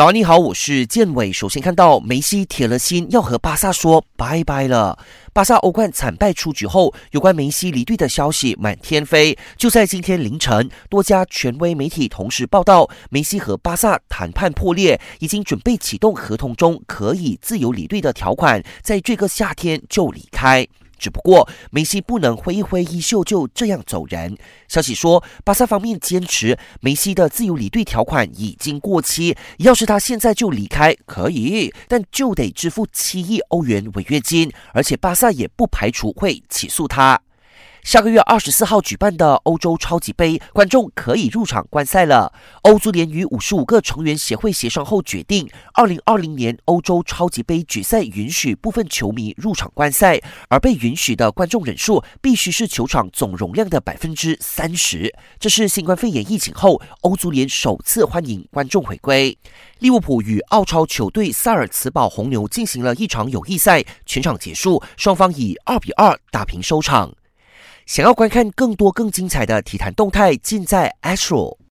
早安，你好，我是建伟。首先看到梅西铁了心要和巴萨说拜拜了。巴萨欧冠惨败出局后，有关梅西离队的消息满天飞。就在今天凌晨，多家权威媒体同时报道，梅西和巴萨谈判破裂，已经准备启动合同中可以自由离队的条款，在这个夏天就离开。只不过梅西不能挥一挥衣袖就这样走人。消息说，巴萨方面坚持梅西的自由离队条款已经过期，要是他现在就离开可以，但就得支付七亿欧元违约金，而且巴萨也不排除会起诉他。下个月二十四号举办的欧洲超级杯，观众可以入场观赛了。欧足联与五十五个成员协会协商后决定，二零二零年欧洲超级杯决赛允许部分球迷入场观赛，而被允许的观众人数必须是球场总容量的百分之三十。这是新冠肺炎疫情后欧足联首次欢迎观众回归。利物浦与澳超球队萨尔茨堡红牛进行了一场友谊赛，全场结束，双方以二比二打平收场。想要观看更多更精彩的体坛动态，尽在 Astro。